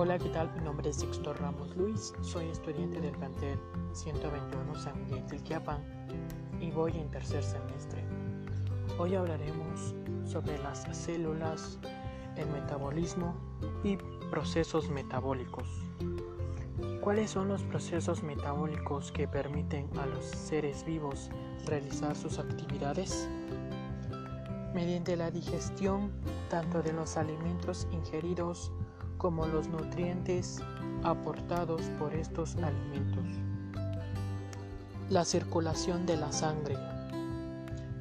Hola, ¿qué tal? Mi nombre es Sixto Ramos Luis, soy estudiante del plantel 121 San Miguel del Quiapan y voy en tercer semestre. Hoy hablaremos sobre las células, el metabolismo y procesos metabólicos. ¿Cuáles son los procesos metabólicos que permiten a los seres vivos realizar sus actividades? Mediante la digestión tanto de los alimentos ingeridos como los nutrientes aportados por estos alimentos, la circulación de la sangre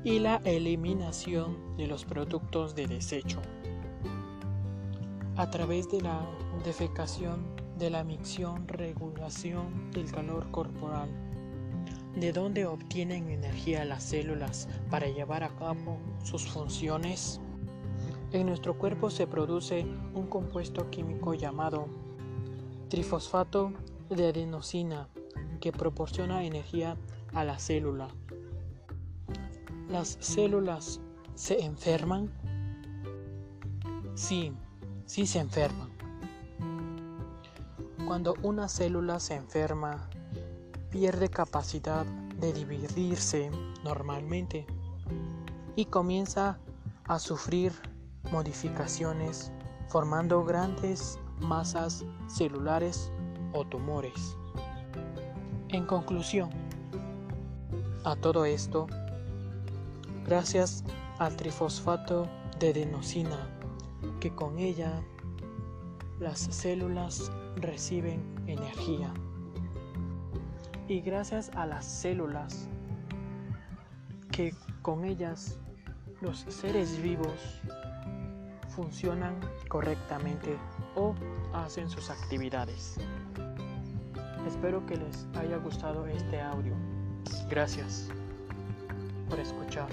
y la eliminación de los productos de desecho a través de la defecación, de la micción, regulación del calor corporal, de donde obtienen energía las células para llevar a cabo sus funciones. En nuestro cuerpo se produce un compuesto químico llamado trifosfato de adenosina que proporciona energía a la célula. ¿Las células se enferman? Sí, sí se enferman. Cuando una célula se enferma, pierde capacidad de dividirse normalmente y comienza a sufrir modificaciones formando grandes masas celulares o tumores. En conclusión, a todo esto, gracias al trifosfato de adenosina, que con ella las células reciben energía. Y gracias a las células, que con ellas los seres vivos funcionan correctamente o hacen sus actividades. Espero que les haya gustado este audio. Gracias por escuchar.